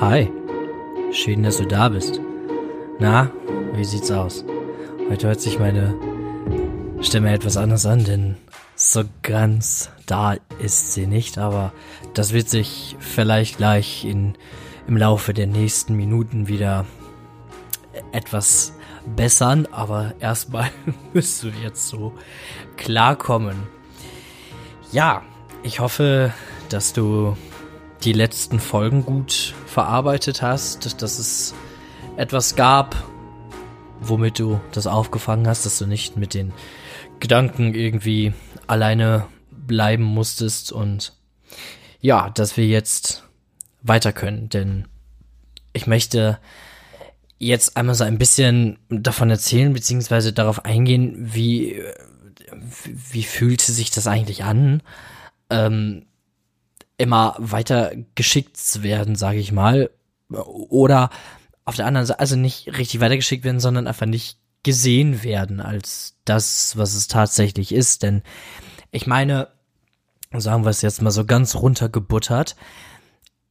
Hi, schön, dass du da bist. Na, wie sieht's aus? Heute hört sich meine Stimme etwas anders an, denn so ganz da ist sie nicht, aber das wird sich vielleicht gleich in, im Laufe der nächsten Minuten wieder etwas bessern, aber erstmal müsst du jetzt so klarkommen. Ja, ich hoffe, dass du die letzten Folgen gut verarbeitet hast, dass es etwas gab, womit du das aufgefangen hast, dass du nicht mit den Gedanken irgendwie alleine bleiben musstest und ja, dass wir jetzt weiter können, denn ich möchte jetzt einmal so ein bisschen davon erzählen, beziehungsweise darauf eingehen, wie, wie fühlte sich das eigentlich an, ähm, immer weiter geschickt zu werden, sage ich mal, oder auf der anderen Seite, also nicht richtig weitergeschickt werden, sondern einfach nicht gesehen werden als das, was es tatsächlich ist. Denn ich meine, sagen wir es jetzt mal so ganz runtergebuttert,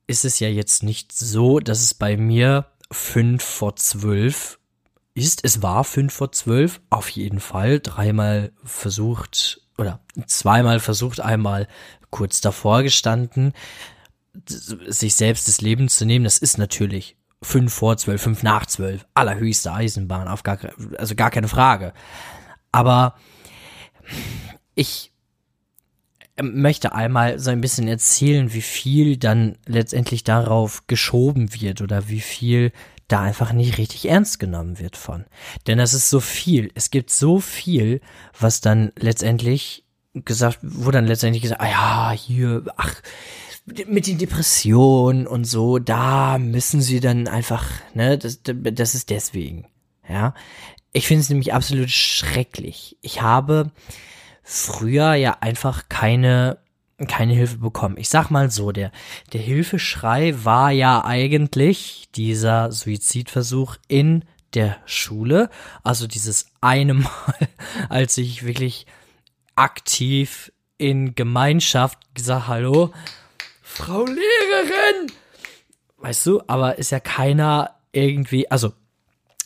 ist es ja jetzt nicht so, dass es bei mir fünf vor zwölf ist. Es war fünf vor zwölf, auf jeden Fall. Dreimal versucht oder zweimal versucht, einmal kurz davor gestanden, sich selbst das Leben zu nehmen. Das ist natürlich fünf vor zwölf, fünf nach zwölf, allerhöchste Eisenbahn, auf gar, also gar keine Frage. Aber ich möchte einmal so ein bisschen erzählen, wie viel dann letztendlich darauf geschoben wird oder wie viel da einfach nicht richtig ernst genommen wird von. Denn das ist so viel. Es gibt so viel, was dann letztendlich gesagt, wo dann letztendlich gesagt, ah ja, hier, ach, mit den Depressionen und so, da müssen sie dann einfach, ne, das, das ist deswegen, ja. Ich finde es nämlich absolut schrecklich. Ich habe früher ja einfach keine keine Hilfe bekommen. Ich sag mal so, der, der Hilfeschrei war ja eigentlich dieser Suizidversuch in der Schule. Also dieses eine Mal, als ich wirklich aktiv in Gemeinschaft gesagt, hallo, Frau Lehrerin! Weißt du, aber ist ja keiner irgendwie, also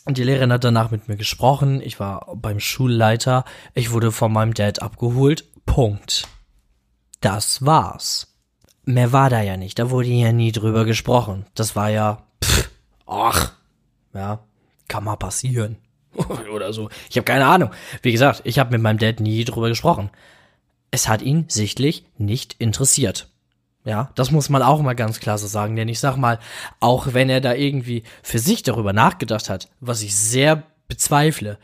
und die Lehrerin hat danach mit mir gesprochen. Ich war beim Schulleiter. Ich wurde von meinem Dad abgeholt. Punkt. Das war's. Mehr war da ja nicht. Da wurde ja nie drüber gesprochen. Das war ja, pff, ach, ja, kann mal passieren. Oder so. Ich habe keine Ahnung. Wie gesagt, ich habe mit meinem Dad nie drüber gesprochen. Es hat ihn sichtlich nicht interessiert. Ja, das muss man auch mal ganz klar so sagen, denn ich sag mal, auch wenn er da irgendwie für sich darüber nachgedacht hat, was ich sehr bezweifle,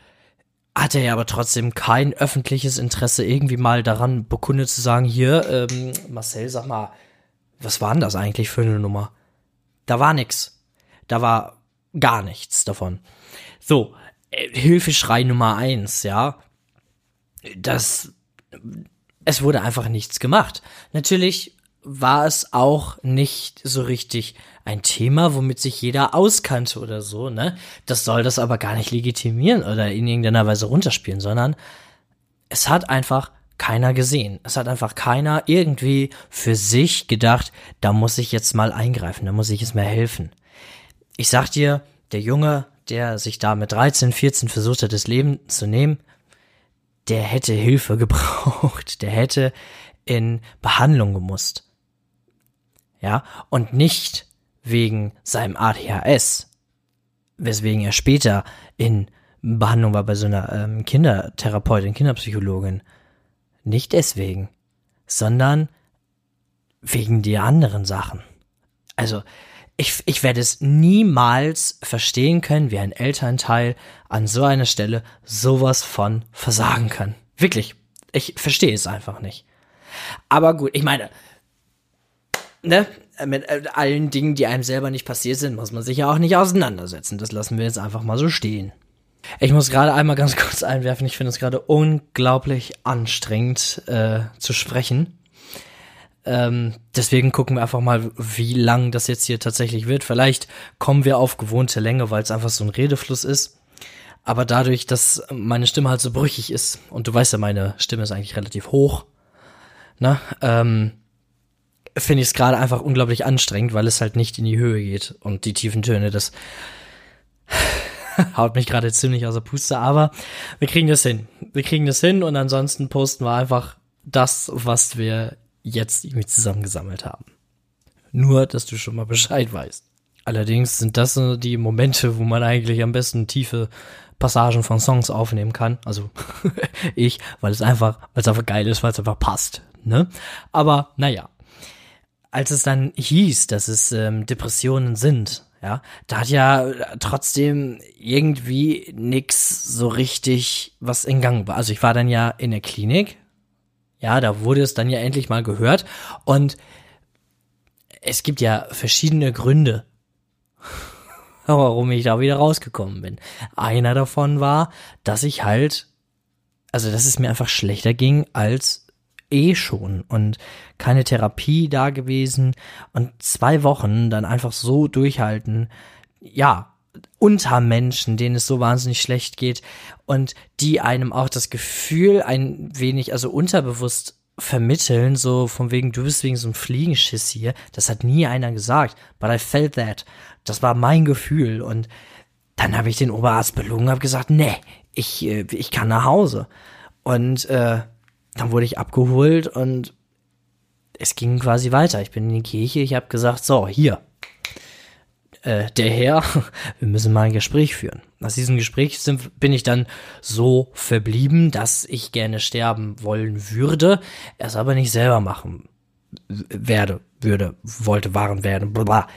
hat er ja aber trotzdem kein öffentliches Interesse irgendwie mal daran bekundet zu sagen, hier, ähm, Marcel, sag mal, was war denn das eigentlich für eine Nummer? Da war nix. Da war gar nichts davon. So, äh, Hilfeschrei Nummer eins, ja. Das, es wurde einfach nichts gemacht. Natürlich war es auch nicht so richtig ein Thema, womit sich jeder auskannte oder so, ne? Das soll das aber gar nicht legitimieren oder in irgendeiner Weise runterspielen, sondern es hat einfach keiner gesehen. Es hat einfach keiner irgendwie für sich gedacht, da muss ich jetzt mal eingreifen, da muss ich jetzt mal helfen. Ich sag dir, der Junge, der sich da mit 13, 14 versucht hat, das Leben zu nehmen, der hätte Hilfe gebraucht, der hätte in Behandlung gemusst ja, und nicht wegen seinem ADHS, weswegen er später in Behandlung war bei so einer ähm, Kindertherapeutin, Kinderpsychologin. Nicht deswegen, sondern wegen der anderen Sachen. Also, ich, ich werde es niemals verstehen können, wie ein Elternteil an so einer Stelle sowas von versagen kann. Wirklich. Ich verstehe es einfach nicht. Aber gut, ich meine, ne, mit äh, allen Dingen, die einem selber nicht passiert sind, muss man sich ja auch nicht auseinandersetzen. Das lassen wir jetzt einfach mal so stehen. Ich muss gerade einmal ganz kurz einwerfen, ich finde es gerade unglaublich anstrengend äh, zu sprechen. Ähm, deswegen gucken wir einfach mal, wie lang das jetzt hier tatsächlich wird. Vielleicht kommen wir auf gewohnte Länge, weil es einfach so ein Redefluss ist. Aber dadurch, dass meine Stimme halt so brüchig ist, und du weißt ja, meine Stimme ist eigentlich relativ hoch, ne, ähm, finde ich es gerade einfach unglaublich anstrengend, weil es halt nicht in die Höhe geht und die tiefen Töne, das haut mich gerade ziemlich aus der Puste, aber wir kriegen das hin. Wir kriegen das hin und ansonsten posten wir einfach das, was wir jetzt irgendwie zusammengesammelt haben. Nur, dass du schon mal Bescheid weißt. Allerdings sind das die Momente, wo man eigentlich am besten tiefe Passagen von Songs aufnehmen kann. Also ich, weil es einfach, weil es einfach geil ist, weil es einfach passt. Ne? Aber naja, als es dann hieß, dass es ähm, Depressionen sind, ja, da hat ja trotzdem irgendwie nix so richtig was in Gang war. Also ich war dann ja in der Klinik, ja, da wurde es dann ja endlich mal gehört und es gibt ja verschiedene Gründe, warum ich da wieder rausgekommen bin. Einer davon war, dass ich halt, also dass es mir einfach schlechter ging als eh schon und keine Therapie da gewesen und zwei Wochen dann einfach so durchhalten, ja, unter Menschen, denen es so wahnsinnig schlecht geht und die einem auch das Gefühl ein wenig, also unterbewusst vermitteln, so von wegen, du bist wegen so einem Fliegenschiss hier. Das hat nie einer gesagt, but I felt that. Das war mein Gefühl und dann habe ich den Oberarzt belogen, habe gesagt, nee, ich, äh, ich kann nach Hause. Und äh, dann wurde ich abgeholt und es ging quasi weiter. Ich bin in die Kirche, ich habe gesagt, so, hier, äh, der Herr, wir müssen mal ein Gespräch führen. Aus diesem Gespräch sind, bin ich dann so verblieben, dass ich gerne sterben wollen würde, es aber nicht selber machen werde, würde, wollte, waren, werden, bla.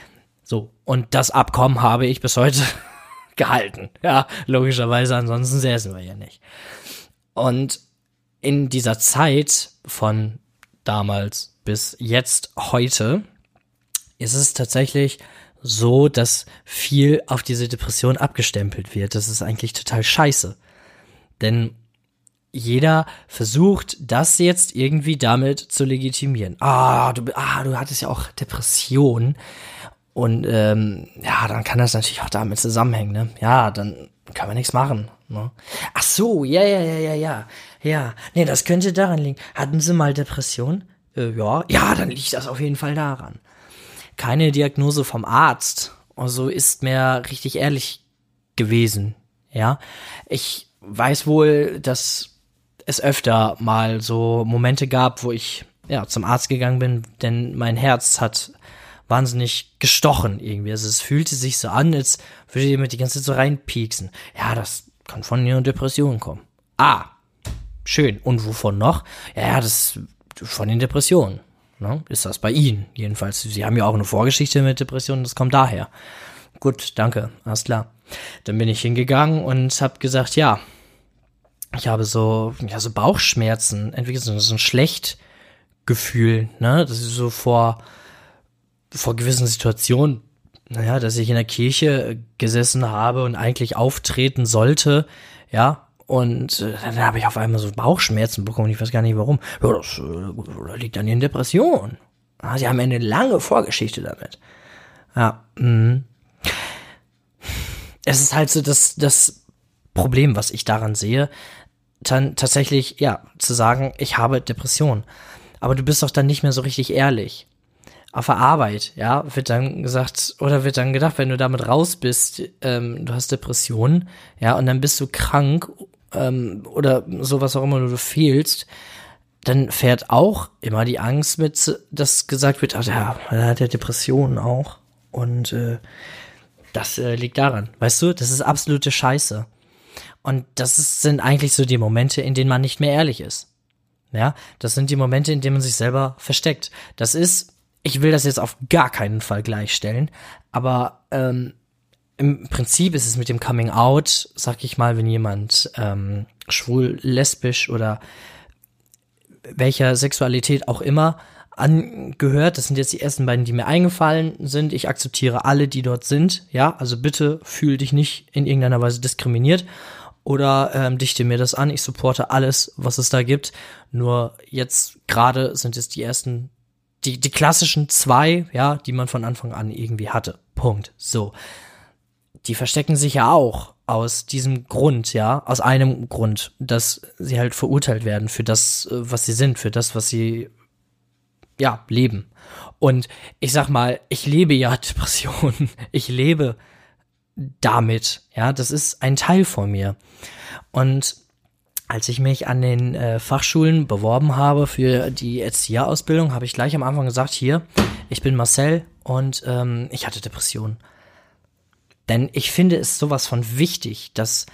So. Und das Abkommen habe ich bis heute gehalten. Ja, logischerweise, ansonsten säßen wir ja nicht. Und in dieser Zeit von damals bis jetzt heute ist es tatsächlich so, dass viel auf diese Depression abgestempelt wird. Das ist eigentlich total scheiße. Denn jeder versucht, das jetzt irgendwie damit zu legitimieren. Ah, du, ah, du hattest ja auch Depression. Und ähm, ja, dann kann das natürlich auch damit zusammenhängen, ne? Ja, dann kann man nichts machen. Ne? Ach so, ja, ja, ja, ja, ja. Ja, nee, das könnte daran liegen. Hatten Sie mal Depression? Äh, ja, ja, dann liegt das auf jeden Fall daran keine Diagnose vom Arzt. Also ist mir richtig ehrlich gewesen. Ja, ich weiß wohl, dass es öfter mal so Momente gab, wo ich ja zum Arzt gegangen bin, denn mein Herz hat wahnsinnig gestochen irgendwie. Also es fühlte sich so an, als würde jemand die ganze Zeit so reinpieksen. Ja, das kann von einer Depression kommen. Ah, schön. Und wovon noch? Ja, das von den Depressionen. Ne? Ist das bei Ihnen jedenfalls? Sie haben ja auch eine Vorgeschichte mit Depressionen, das kommt daher. Gut, danke, alles klar. Dann bin ich hingegangen und habe gesagt, ja, ich habe so, ja, so Bauchschmerzen, entwickelt so, so ein Schlechtgefühl, ne, das ist so vor, vor gewissen Situationen, naja, dass ich in der Kirche gesessen habe und eigentlich auftreten sollte, ja, und äh, dann habe ich auf einmal so Bauchschmerzen bekommen. Ich weiß gar nicht warum. Ja, das äh, liegt an den Depressionen. Sie haben eine lange Vorgeschichte damit. Ja. Mh. Es ist halt so das, das Problem, was ich daran sehe, dann tatsächlich, ja, zu sagen, ich habe Depression. Aber du bist doch dann nicht mehr so richtig ehrlich. Auf der Arbeit, ja, wird dann gesagt, oder wird dann gedacht, wenn du damit raus bist, ähm, du hast Depressionen, ja, und dann bist du krank ähm, oder sowas auch immer du fehlst, dann fährt auch immer die Angst mit, dass gesagt wird, ach, der, der hat ja Depressionen auch. Und äh, das äh, liegt daran. Weißt du, das ist absolute Scheiße. Und das ist, sind eigentlich so die Momente, in denen man nicht mehr ehrlich ist. Ja, das sind die Momente, in denen man sich selber versteckt. Das ist, ich will das jetzt auf gar keinen Fall gleichstellen, aber ähm, im Prinzip ist es mit dem Coming Out, sag ich mal, wenn jemand ähm, schwul, lesbisch oder welcher Sexualität auch immer angehört. Das sind jetzt die ersten beiden, die mir eingefallen sind. Ich akzeptiere alle, die dort sind. Ja, also bitte fühl dich nicht in irgendeiner Weise diskriminiert oder ähm, dichte mir das an. Ich supporte alles, was es da gibt. Nur jetzt gerade sind es die ersten, die, die klassischen zwei, ja, die man von Anfang an irgendwie hatte. Punkt. So die verstecken sich ja auch aus diesem Grund, ja, aus einem Grund, dass sie halt verurteilt werden für das, äh, was sie sind, für das, was sie ja, leben. Und ich sag mal, ich lebe ja Depressionen. Ich lebe damit. Ja, das ist ein Teil von mir. Und als ich mich an den äh, Fachschulen beworben habe für die Erzieherausbildung, habe ich gleich am Anfang gesagt, hier, ich bin Marcel und ähm, ich hatte Depressionen. Denn ich finde es sowas von wichtig, dass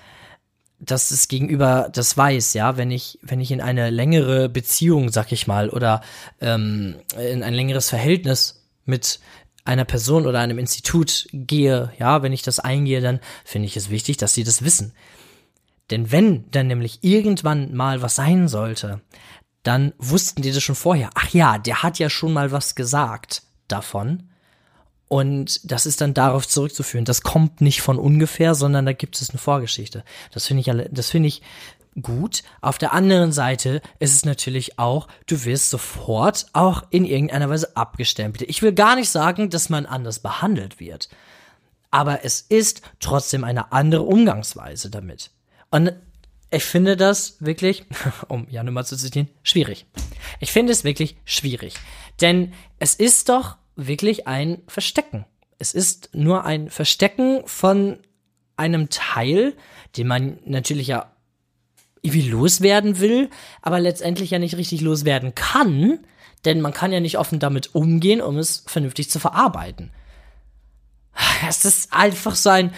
dass es gegenüber das weiß, ja, wenn ich, wenn ich in eine längere Beziehung, sag ich mal, oder ähm, in ein längeres Verhältnis mit einer Person oder einem Institut gehe, ja, wenn ich das eingehe, dann finde ich es wichtig, dass sie das wissen. Denn wenn dann nämlich irgendwann mal was sein sollte, dann wussten die das schon vorher. Ach ja, der hat ja schon mal was gesagt davon. Und das ist dann darauf zurückzuführen. Das kommt nicht von ungefähr, sondern da gibt es eine Vorgeschichte. Das finde ich, das finde ich gut. Auf der anderen Seite ist es natürlich auch, du wirst sofort auch in irgendeiner Weise abgestempelt. Ich will gar nicht sagen, dass man anders behandelt wird. Aber es ist trotzdem eine andere Umgangsweise damit. Und ich finde das wirklich, um Jan mal zu zitieren, schwierig. Ich finde es wirklich schwierig. Denn es ist doch wirklich ein Verstecken. Es ist nur ein Verstecken von einem Teil, den man natürlich ja irgendwie loswerden will, aber letztendlich ja nicht richtig loswerden kann, denn man kann ja nicht offen damit umgehen, um es vernünftig zu verarbeiten. Es ist einfach so ein,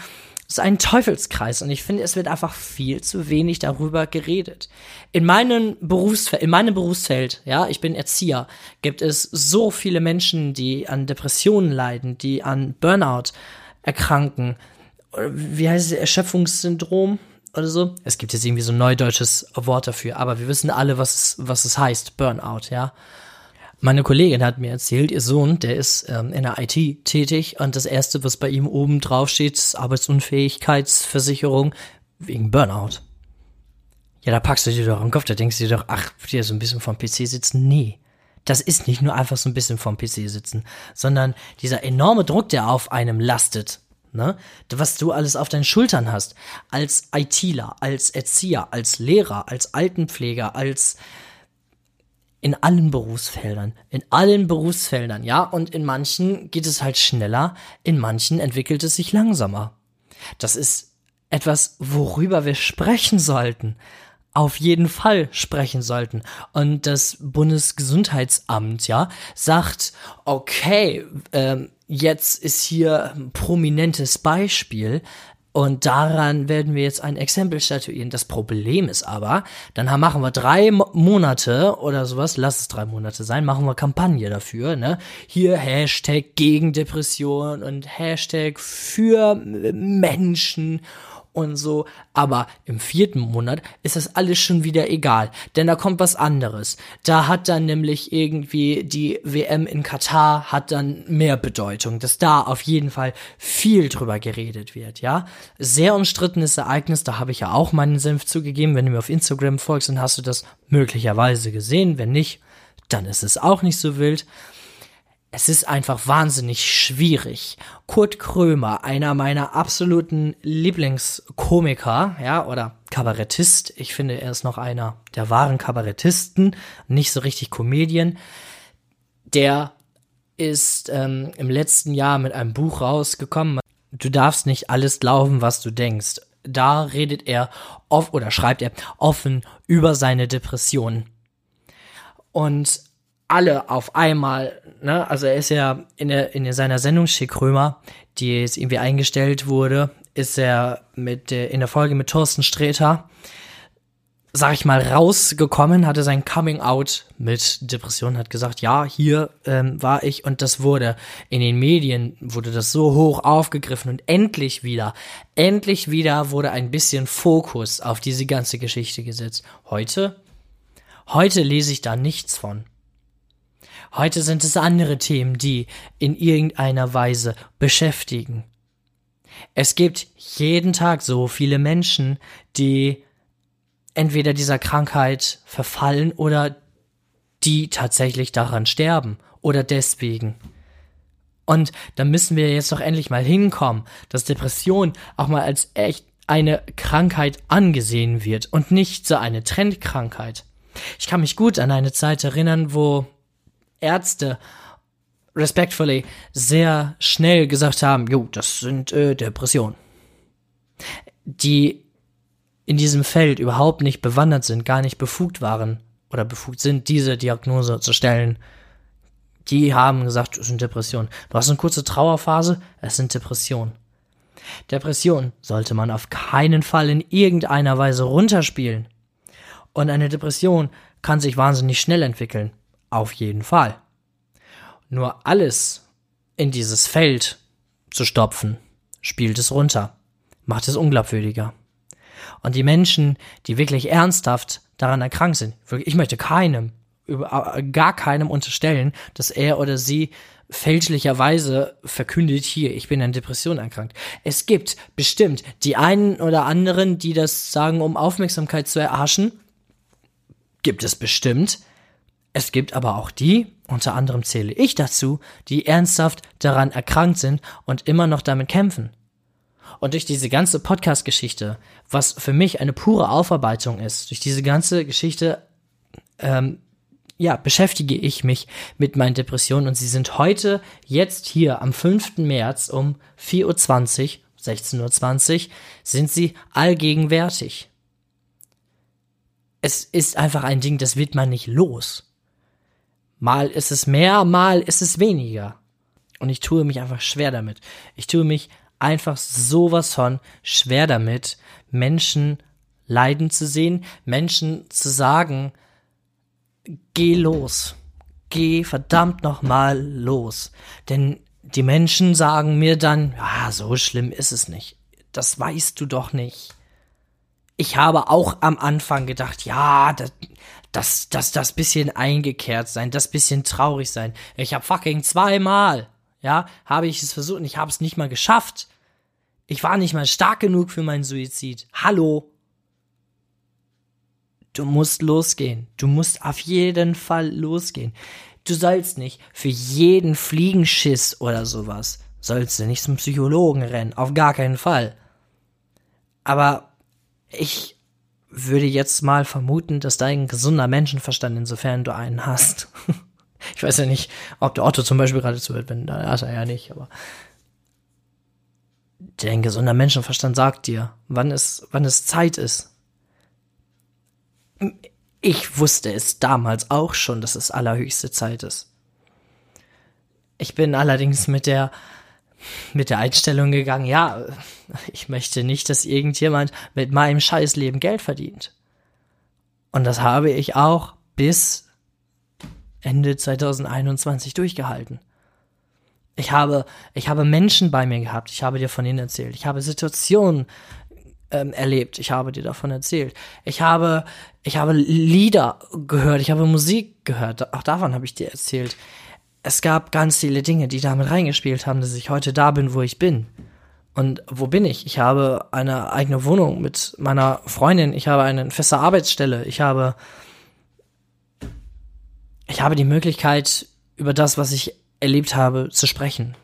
ist ein Teufelskreis und ich finde, es wird einfach viel zu wenig darüber geredet. In meinem Berufsfeld, in meinem Berufsfeld, ja, ich bin Erzieher, gibt es so viele Menschen, die an Depressionen leiden, die an Burnout erkranken. Wie heißt es, Erschöpfungssyndrom oder so? Es gibt jetzt irgendwie so ein neudeutsches Wort dafür, aber wir wissen alle, was was es heißt, Burnout, ja. Meine Kollegin hat mir erzählt, ihr Sohn, der ist ähm, in der IT tätig und das erste, was bei ihm oben drauf steht, ist Arbeitsunfähigkeitsversicherung wegen Burnout. Ja, da packst du dir doch am Kopf, da denkst du dir doch, ach, dir so ein bisschen vom PC sitzen. Nee. Das ist nicht nur einfach so ein bisschen vom PC sitzen, sondern dieser enorme Druck, der auf einem lastet, ne? Was du alles auf deinen Schultern hast, als ITler, als Erzieher, als Lehrer, als Altenpfleger, als in allen Berufsfeldern, in allen Berufsfeldern, ja, und in manchen geht es halt schneller, in manchen entwickelt es sich langsamer. Das ist etwas, worüber wir sprechen sollten, auf jeden Fall sprechen sollten. Und das Bundesgesundheitsamt, ja, sagt, okay, ähm, jetzt ist hier ein prominentes Beispiel, und daran werden wir jetzt ein Exempel statuieren. Das Problem ist aber, dann machen wir drei Monate oder sowas, lass es drei Monate sein, machen wir Kampagne dafür, ne? Hier Hashtag gegen Depression und Hashtag für Menschen und so. Aber im vierten Monat ist das alles schon wieder egal, denn da kommt was anderes. Da hat dann nämlich irgendwie die WM in Katar hat dann mehr Bedeutung, dass da auf jeden Fall viel drüber geredet wird, ja. Sehr umstrittenes Ereignis, da habe ich ja auch meinen Senf zugegeben. Wenn du mir auf Instagram folgst, dann hast du das möglicherweise gesehen. Wenn nicht, dann ist es auch nicht so wild. Es ist einfach wahnsinnig schwierig. Kurt Krömer, einer meiner absoluten Lieblingskomiker, ja, oder Kabarettist. Ich finde, er ist noch einer der wahren Kabarettisten, nicht so richtig Comedian. Der ist ähm, im letzten Jahr mit einem Buch rausgekommen. Du darfst nicht alles glauben, was du denkst. Da redet er oft oder schreibt er offen über seine Depression. Und alle auf einmal, ne, also er ist ja in, der, in seiner Sendung Schick Römer, die jetzt irgendwie eingestellt wurde, ist er mit der, in der Folge mit Thorsten Sträter, sag ich mal, rausgekommen, hatte sein Coming Out mit Depression, hat gesagt, ja, hier ähm, war ich und das wurde in den Medien, wurde das so hoch aufgegriffen und endlich wieder, endlich wieder wurde ein bisschen Fokus auf diese ganze Geschichte gesetzt. Heute, heute lese ich da nichts von. Heute sind es andere Themen, die in irgendeiner Weise beschäftigen. Es gibt jeden Tag so viele Menschen, die entweder dieser Krankheit verfallen oder die tatsächlich daran sterben oder deswegen. Und da müssen wir jetzt doch endlich mal hinkommen, dass Depression auch mal als echt eine Krankheit angesehen wird und nicht so eine Trendkrankheit. Ich kann mich gut an eine Zeit erinnern, wo Ärzte respectfully sehr schnell gesagt haben, jo, das sind äh, Depressionen. Die in diesem Feld überhaupt nicht bewandert sind, gar nicht befugt waren oder befugt sind, diese Diagnose zu stellen, die haben gesagt, es sind Depressionen. Du hast eine kurze Trauerphase, es sind Depressionen. Depression sollte man auf keinen Fall in irgendeiner Weise runterspielen. Und eine Depression kann sich wahnsinnig schnell entwickeln. Auf jeden Fall. Nur alles in dieses Feld zu stopfen, spielt es runter, macht es unglaubwürdiger. Und die Menschen, die wirklich ernsthaft daran erkrankt sind, ich möchte keinem, gar keinem unterstellen, dass er oder sie fälschlicherweise verkündet, hier, ich bin an Depression erkrankt. Es gibt bestimmt die einen oder anderen, die das sagen, um Aufmerksamkeit zu erhaschen. Gibt es bestimmt. Es gibt aber auch die, unter anderem zähle ich dazu, die ernsthaft daran erkrankt sind und immer noch damit kämpfen. Und durch diese ganze Podcast-Geschichte, was für mich eine pure Aufarbeitung ist, durch diese ganze Geschichte, ähm, ja, beschäftige ich mich mit meinen Depressionen und sie sind heute, jetzt hier am 5. März um 4.20 Uhr, 16.20 Uhr, sind sie allgegenwärtig. Es ist einfach ein Ding, das wird man nicht los. Mal ist es mehr, mal ist es weniger. Und ich tue mich einfach schwer damit. Ich tue mich einfach sowas von schwer damit, Menschen leiden zu sehen, Menschen zu sagen, geh los. Geh verdammt nochmal los. Denn die Menschen sagen mir dann, ja, so schlimm ist es nicht. Das weißt du doch nicht. Ich habe auch am Anfang gedacht, ja, das, das, das, das bisschen eingekehrt sein, das bisschen traurig sein. Ich habe fucking zweimal, ja, habe ich es versucht und ich habe es nicht mal geschafft. Ich war nicht mal stark genug für meinen Suizid. Hallo. Du musst losgehen. Du musst auf jeden Fall losgehen. Du sollst nicht für jeden Fliegenschiss oder sowas, sollst du nicht zum Psychologen rennen. Auf gar keinen Fall. Aber ich würde jetzt mal vermuten, dass dein gesunder Menschenverstand, insofern du einen hast. ich weiß ja nicht, ob der Otto zum Beispiel gerade zuhört, wenn, da hat er ja nicht, aber dein gesunder Menschenverstand sagt dir, wann es, wann es Zeit ist. Ich wusste es damals auch schon, dass es allerhöchste Zeit ist. Ich bin allerdings mit der mit der Einstellung gegangen, ja, ich möchte nicht, dass irgendjemand mit meinem Scheißleben Geld verdient. Und das habe ich auch bis Ende 2021 durchgehalten. Ich habe, ich habe Menschen bei mir gehabt, ich habe dir von ihnen erzählt. Ich habe Situationen ähm, erlebt, ich habe dir davon erzählt. Ich habe, ich habe Lieder gehört, ich habe Musik gehört, auch davon habe ich dir erzählt. Es gab ganz viele Dinge, die damit reingespielt haben, dass ich heute da bin, wo ich bin. Und wo bin ich? Ich habe eine eigene Wohnung mit meiner Freundin, ich habe eine feste Arbeitsstelle, ich habe, ich habe die Möglichkeit, über das, was ich erlebt habe, zu sprechen.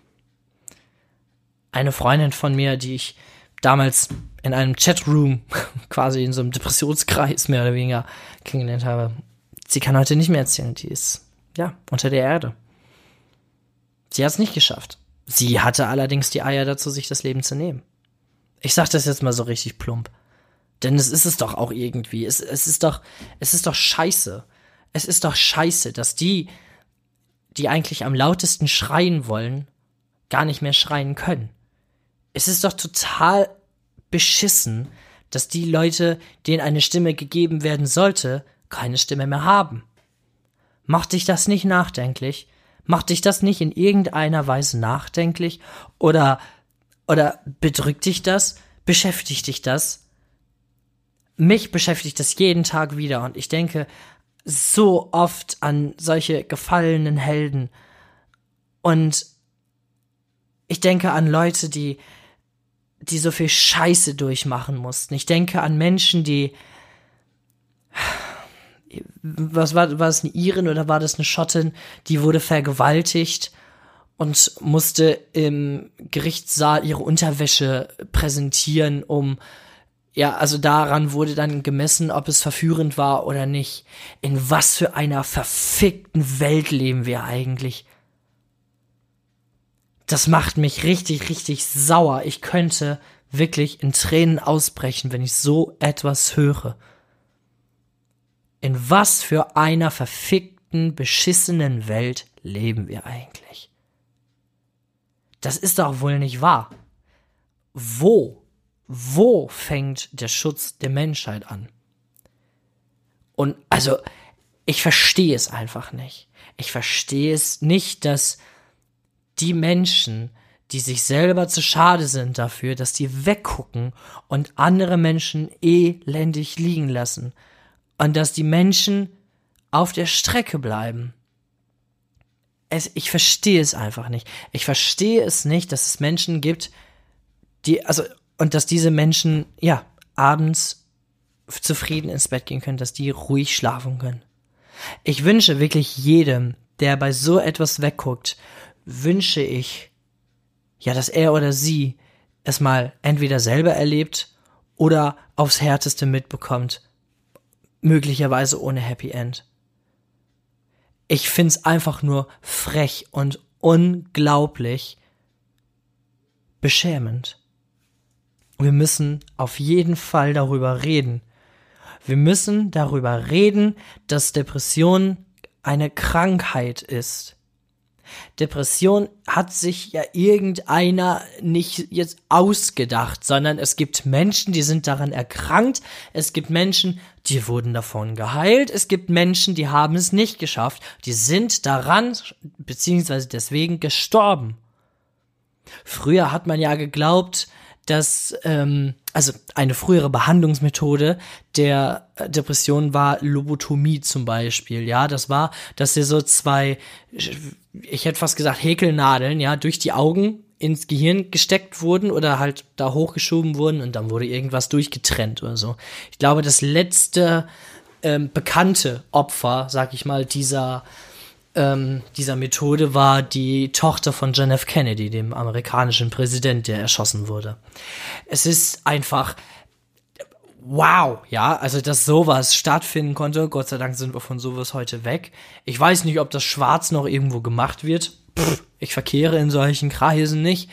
Eine Freundin von mir, die ich damals in einem Chatroom, quasi in so einem Depressionskreis mehr oder weniger kennengelernt habe, sie kann heute nicht mehr erzählen. Die ist, ja, unter der Erde. Sie hat es nicht geschafft. Sie hatte allerdings die Eier dazu, sich das Leben zu nehmen. Ich sag das jetzt mal so richtig plump. Denn es ist es doch auch irgendwie. Es, es ist doch, es ist doch scheiße. Es ist doch scheiße, dass die, die eigentlich am lautesten schreien wollen, gar nicht mehr schreien können. Es ist doch total beschissen, dass die Leute, denen eine Stimme gegeben werden sollte, keine Stimme mehr haben. Macht dich das nicht nachdenklich? Macht dich das nicht in irgendeiner Weise nachdenklich? Oder, oder bedrückt dich das? Beschäftigt dich das? Mich beschäftigt das jeden Tag wieder und ich denke, so oft an solche gefallenen Helden. Und ich denke an Leute, die, die so viel Scheiße durchmachen mussten. Ich denke an Menschen, die, was war, war das eine Irin oder war das eine Schottin, die wurde vergewaltigt und musste im Gerichtssaal ihre Unterwäsche präsentieren, um Ja, also daran wurde dann gemessen, ob es verführend war oder nicht. In was für einer verfickten Welt leben wir eigentlich? Das macht mich richtig, richtig sauer. Ich könnte wirklich in Tränen ausbrechen, wenn ich so etwas höre. In was für einer verfickten, beschissenen Welt leben wir eigentlich? Das ist doch wohl nicht wahr. Wo wo fängt der Schutz der Menschheit an? Und also, ich verstehe es einfach nicht. Ich verstehe es nicht, dass die Menschen, die sich selber zu schade sind dafür, dass die weggucken und andere Menschen elendig liegen lassen. Und dass die Menschen auf der Strecke bleiben. Es, ich verstehe es einfach nicht. Ich verstehe es nicht, dass es Menschen gibt, die, also und dass diese Menschen, ja, abends zufrieden ins Bett gehen können, dass die ruhig schlafen können. Ich wünsche wirklich jedem, der bei so etwas wegguckt, wünsche ich, ja, dass er oder sie es mal entweder selber erlebt oder aufs Härteste mitbekommt. Möglicherweise ohne Happy End. Ich find's einfach nur frech und unglaublich beschämend. Wir müssen auf jeden Fall darüber reden. Wir müssen darüber reden, dass Depression eine Krankheit ist. Depression hat sich ja irgendeiner nicht jetzt ausgedacht, sondern es gibt Menschen, die sind daran erkrankt, es gibt Menschen, die wurden davon geheilt, es gibt Menschen, die haben es nicht geschafft, die sind daran, beziehungsweise deswegen gestorben. Früher hat man ja geglaubt, dass ähm, also eine frühere Behandlungsmethode der Depression war Lobotomie zum Beispiel. Ja, das war, dass dir so zwei, ich hätte fast gesagt Häkelnadeln, ja, durch die Augen ins Gehirn gesteckt wurden oder halt da hochgeschoben wurden und dann wurde irgendwas durchgetrennt oder so. Ich glaube, das letzte ähm, bekannte Opfer, sag ich mal, dieser ähm, dieser Methode war die Tochter von John F. Kennedy, dem amerikanischen Präsident, der erschossen wurde. Es ist einfach wow, ja, also dass sowas stattfinden konnte. Gott sei Dank sind wir von sowas heute weg. Ich weiß nicht, ob das Schwarz noch irgendwo gemacht wird. Pff, ich verkehre in solchen Kreisen nicht.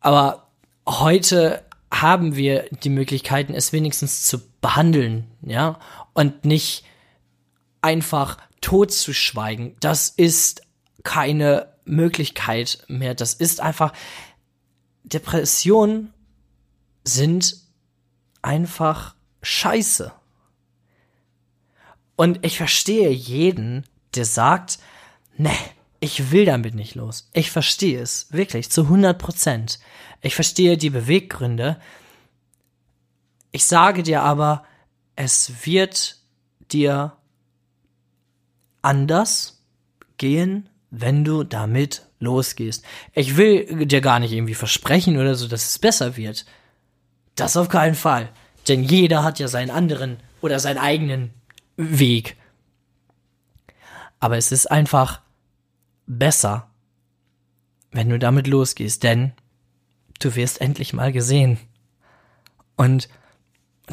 Aber heute haben wir die Möglichkeiten, es wenigstens zu behandeln, ja, und nicht einfach totzuschweigen, das ist keine Möglichkeit mehr. Das ist einfach, Depressionen sind einfach scheiße. Und ich verstehe jeden, der sagt, ne, ich will damit nicht los. Ich verstehe es, wirklich, zu 100 Prozent. Ich verstehe die Beweggründe. Ich sage dir aber, es wird dir anders gehen, wenn du damit losgehst. Ich will dir gar nicht irgendwie versprechen oder so, dass es besser wird. Das auf keinen Fall. Denn jeder hat ja seinen anderen oder seinen eigenen Weg. Aber es ist einfach besser, wenn du damit losgehst, denn du wirst endlich mal gesehen. Und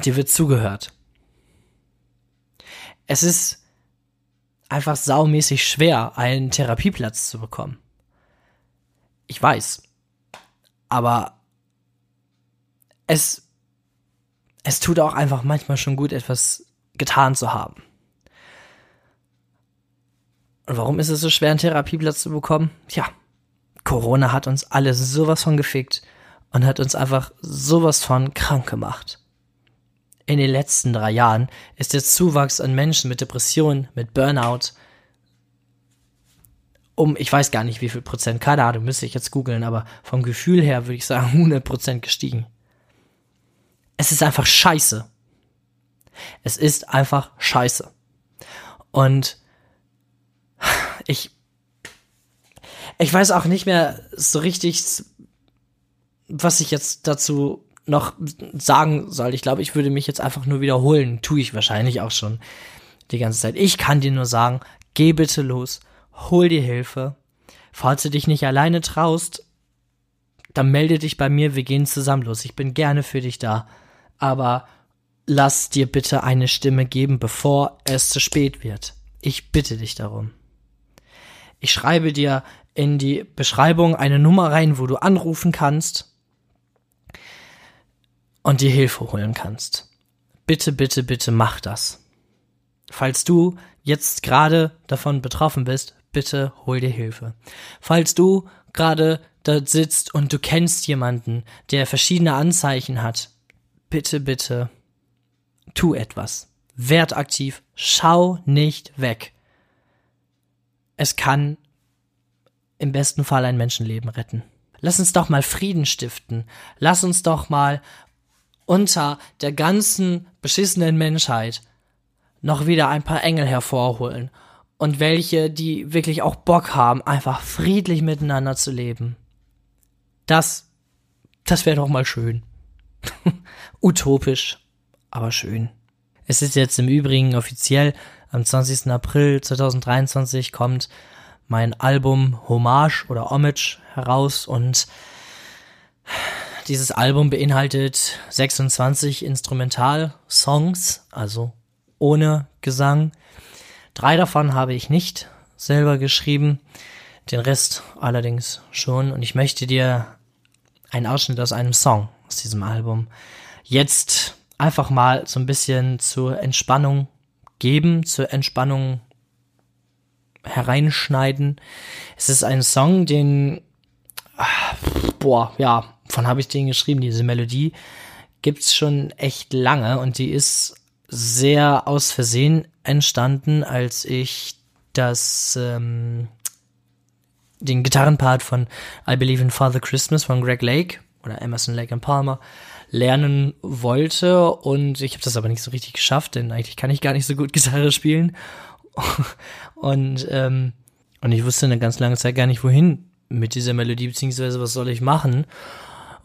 dir wird zugehört. Es ist einfach saumäßig schwer, einen Therapieplatz zu bekommen. Ich weiß. Aber es, es tut auch einfach manchmal schon gut, etwas getan zu haben. Und warum ist es so schwer, einen Therapieplatz zu bekommen? Tja, Corona hat uns alle sowas von gefickt und hat uns einfach sowas von krank gemacht. In den letzten drei Jahren ist der Zuwachs an Menschen mit Depressionen, mit Burnout um, ich weiß gar nicht wie viel Prozent, keine Ahnung, müsste ich jetzt googeln, aber vom Gefühl her würde ich sagen 100 Prozent gestiegen. Es ist einfach scheiße. Es ist einfach scheiße. Und ich, ich weiß auch nicht mehr so richtig, was ich jetzt dazu noch sagen soll. Ich glaube, ich würde mich jetzt einfach nur wiederholen. Tue ich wahrscheinlich auch schon die ganze Zeit. Ich kann dir nur sagen, geh bitte los, hol dir Hilfe. Falls du dich nicht alleine traust, dann melde dich bei mir, wir gehen zusammen los. Ich bin gerne für dich da. aber lass dir bitte eine Stimme geben, bevor es zu spät wird. Ich bitte dich darum. Ich schreibe dir in die Beschreibung eine Nummer rein, wo du anrufen kannst und dir Hilfe holen kannst. Bitte, bitte, bitte mach das. Falls du jetzt gerade davon betroffen bist, bitte hol dir Hilfe. Falls du gerade dort sitzt und du kennst jemanden, der verschiedene Anzeichen hat, bitte, bitte, tu etwas. Werd aktiv, schau nicht weg. Es kann im besten Fall ein Menschenleben retten. Lass uns doch mal Frieden stiften. Lass uns doch mal unter der ganzen beschissenen Menschheit noch wieder ein paar Engel hervorholen und welche, die wirklich auch Bock haben, einfach friedlich miteinander zu leben. Das, das wäre doch mal schön. Utopisch, aber schön. Es ist jetzt im Übrigen offiziell, am 20. April 2023 kommt mein Album Hommage oder Homage heraus und dieses Album beinhaltet 26 Instrumental-Songs, also ohne Gesang. Drei davon habe ich nicht selber geschrieben, den Rest allerdings schon. Und ich möchte dir einen Ausschnitt aus einem Song aus diesem Album jetzt einfach mal so ein bisschen zur Entspannung geben, zur Entspannung hereinschneiden. Es ist ein Song, den, boah, ja, von habe ich den geschrieben, diese Melodie gibt's schon echt lange und die ist sehr aus Versehen entstanden, als ich das ähm, den Gitarrenpart von I Believe in Father Christmas von Greg Lake oder Emerson Lake and Palmer lernen wollte und ich habe das aber nicht so richtig geschafft, denn eigentlich kann ich gar nicht so gut Gitarre spielen. Und ähm, und ich wusste eine ganz lange Zeit gar nicht wohin mit dieser Melodie beziehungsweise was soll ich machen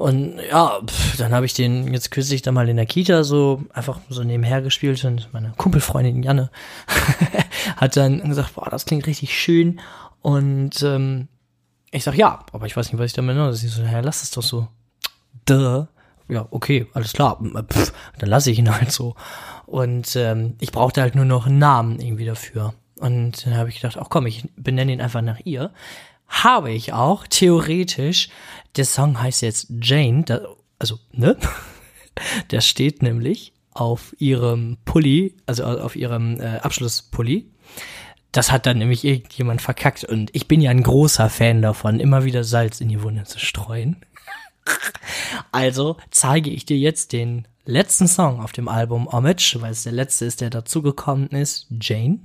und ja, pff, dann habe ich den jetzt kürzlich da mal in der Kita so einfach so nebenher gespielt und meine Kumpelfreundin Janne hat dann gesagt, boah, das klingt richtig schön. Und ähm, ich sag ja, aber ich weiß nicht, was ich damit mache. Sie so, ja, lass es doch so. Duh. Ja, okay, alles klar. Pff, dann lasse ich ihn halt so. Und ähm, ich brauchte halt nur noch einen Namen irgendwie dafür. Und dann habe ich gedacht, ach komm, ich benenne ihn einfach nach ihr habe ich auch, theoretisch. Der Song heißt jetzt Jane, da, also, ne? Der steht nämlich auf ihrem Pulli, also auf ihrem äh, Abschlusspulli. Das hat dann nämlich irgendjemand verkackt und ich bin ja ein großer Fan davon, immer wieder Salz in die Wunde zu streuen. also zeige ich dir jetzt den letzten Song auf dem Album Homage, weil es der letzte ist, der dazugekommen ist, Jane.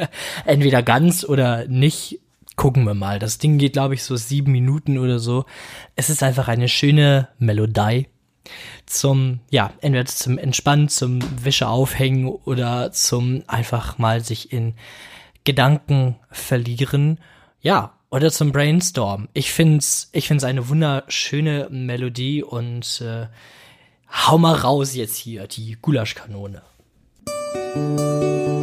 Entweder ganz oder nicht gucken wir mal. Das Ding geht, glaube ich, so sieben Minuten oder so. Es ist einfach eine schöne Melodie zum, ja, entweder zum Entspannen, zum Wäsche aufhängen oder zum einfach mal sich in Gedanken verlieren. Ja, oder zum Brainstorm. Ich find's, ich find's eine wunderschöne Melodie und äh, hau mal raus jetzt hier, die Gulaschkanone. das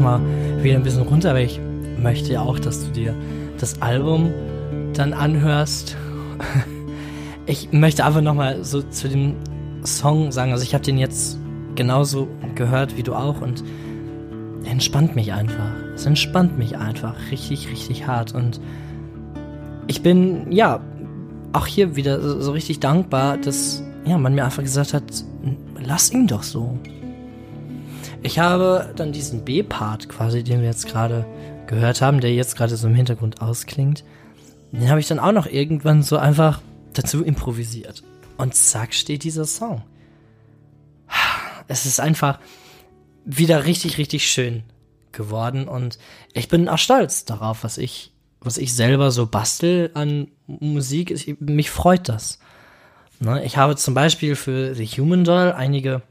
mal wieder ein bisschen runter, aber ich möchte ja auch, dass du dir das Album dann anhörst. Ich möchte einfach nochmal so zu dem Song sagen, also ich habe den jetzt genauso gehört wie du auch und entspannt mich einfach. Es entspannt mich einfach richtig, richtig hart und ich bin, ja, auch hier wieder so richtig dankbar, dass ja, man mir einfach gesagt hat, lass ihn doch so. Ich habe dann diesen B-Part quasi, den wir jetzt gerade gehört haben, der jetzt gerade so im Hintergrund ausklingt, den habe ich dann auch noch irgendwann so einfach dazu improvisiert. Und zack steht dieser Song. Es ist einfach wieder richtig, richtig schön geworden und ich bin auch stolz darauf, was ich, was ich selber so bastel an Musik. Ich, mich freut das. Ne? Ich habe zum Beispiel für The Human Doll, einige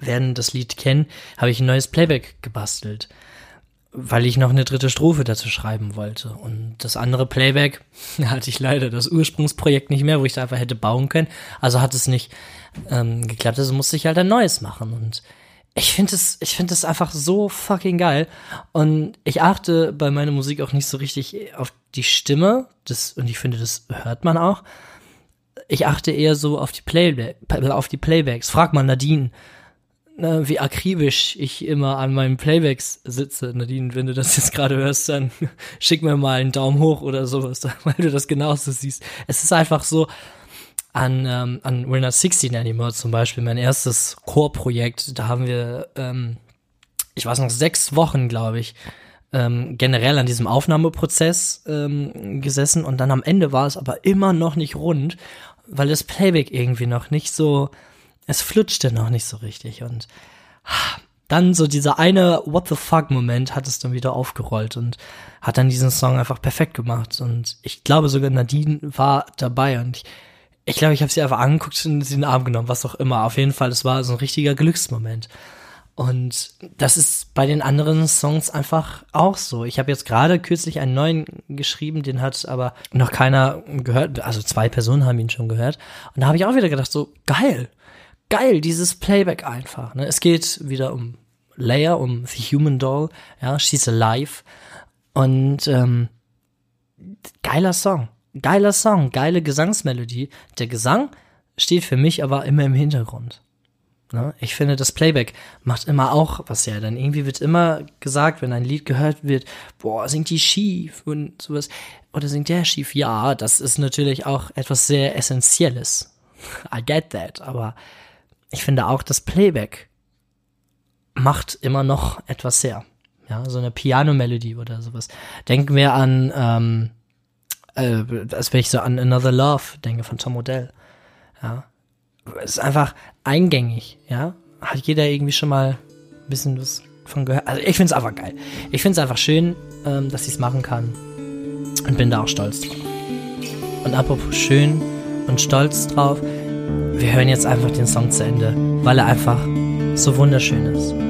werden das Lied kennen, habe ich ein neues Playback gebastelt weil ich noch eine dritte Strophe dazu schreiben wollte. Und das andere Playback hatte ich leider das Ursprungsprojekt nicht mehr, wo ich da einfach hätte bauen können. Also hat es nicht ähm, geklappt, also musste ich halt ein neues machen. Und ich finde es, ich finde es einfach so fucking geil. Und ich achte bei meiner Musik auch nicht so richtig auf die Stimme. Das, und ich finde, das hört man auch. Ich achte eher so auf die Playback, auf die Playbacks. Frag mal Nadine na, wie akribisch ich immer an meinen Playbacks sitze. Nadine, wenn du das jetzt gerade hörst, dann schick mir mal einen Daumen hoch oder sowas, weil du das genauso siehst. Es ist einfach so, an, ähm, an Not 16 Anymore zum Beispiel, mein erstes Core-Projekt, da haben wir, ähm, ich weiß noch, sechs Wochen, glaube ich, ähm, generell an diesem Aufnahmeprozess ähm, gesessen und dann am Ende war es aber immer noch nicht rund, weil das Playback irgendwie noch nicht so es flutschte noch nicht so richtig und dann so dieser eine What the fuck Moment hat es dann wieder aufgerollt und hat dann diesen Song einfach perfekt gemacht und ich glaube sogar Nadine war dabei und ich ich glaube, ich habe sie einfach angeguckt und sie in den Arm genommen, was auch immer. Auf jeden Fall, es war so ein richtiger Glücksmoment. Und das ist bei den anderen Songs einfach auch so. Ich habe jetzt gerade kürzlich einen neuen geschrieben, den hat aber noch keiner gehört. Also zwei Personen haben ihn schon gehört. Und da habe ich auch wieder gedacht, so geil, geil, dieses Playback einfach. Ne? Es geht wieder um Leia, um The Human Doll, ja, She's Alive. Und ähm, geiler Song. Geiler Song, geile Gesangsmelodie. Der Gesang steht für mich aber immer im Hintergrund. Ne? Ich finde, das Playback macht immer auch was ja. Dann irgendwie wird immer gesagt, wenn ein Lied gehört wird, boah, singt die schief und sowas. Oder singt der schief? Ja, das ist natürlich auch etwas sehr Essentielles. I get that. Aber ich finde auch das Playback macht immer noch etwas sehr. Ja, so eine Piano-Melodie oder sowas. Denken wir an, ähm, äh, als wenn ich so an Another Love denke von Tom Odell. Ja. Es ist einfach eingängig, ja. Hat jeder irgendwie schon mal ein bisschen was von gehört. Also ich finde es einfach geil. Ich finde es einfach schön, ähm, dass ich es machen kann. Und bin da auch stolz drauf. Und apropos schön und stolz drauf, wir hören jetzt einfach den Song zu Ende, weil er einfach so wunderschön ist.